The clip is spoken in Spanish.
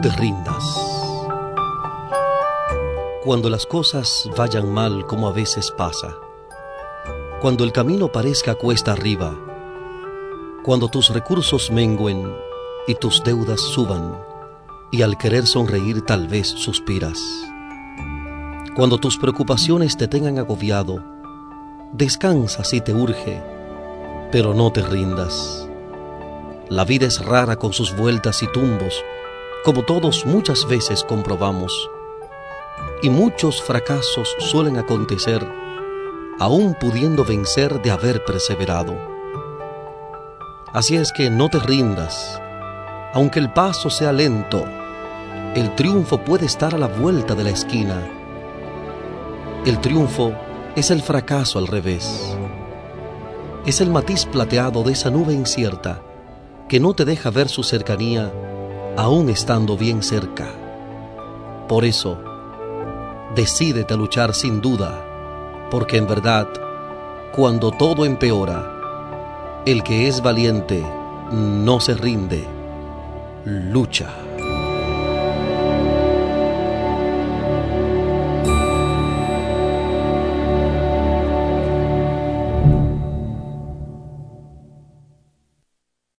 te rindas. Cuando las cosas vayan mal como a veces pasa, cuando el camino parezca cuesta arriba, cuando tus recursos menguen y tus deudas suban, y al querer sonreír tal vez suspiras. Cuando tus preocupaciones te tengan agobiado, descansa si te urge, pero no te rindas. La vida es rara con sus vueltas y tumbos, como todos muchas veces comprobamos, y muchos fracasos suelen acontecer, aún pudiendo vencer de haber perseverado. Así es que no te rindas, aunque el paso sea lento, el triunfo puede estar a la vuelta de la esquina. El triunfo es el fracaso al revés. Es el matiz plateado de esa nube incierta que no te deja ver su cercanía aún estando bien cerca. Por eso, decídete a luchar sin duda, porque en verdad, cuando todo empeora, el que es valiente no se rinde, lucha.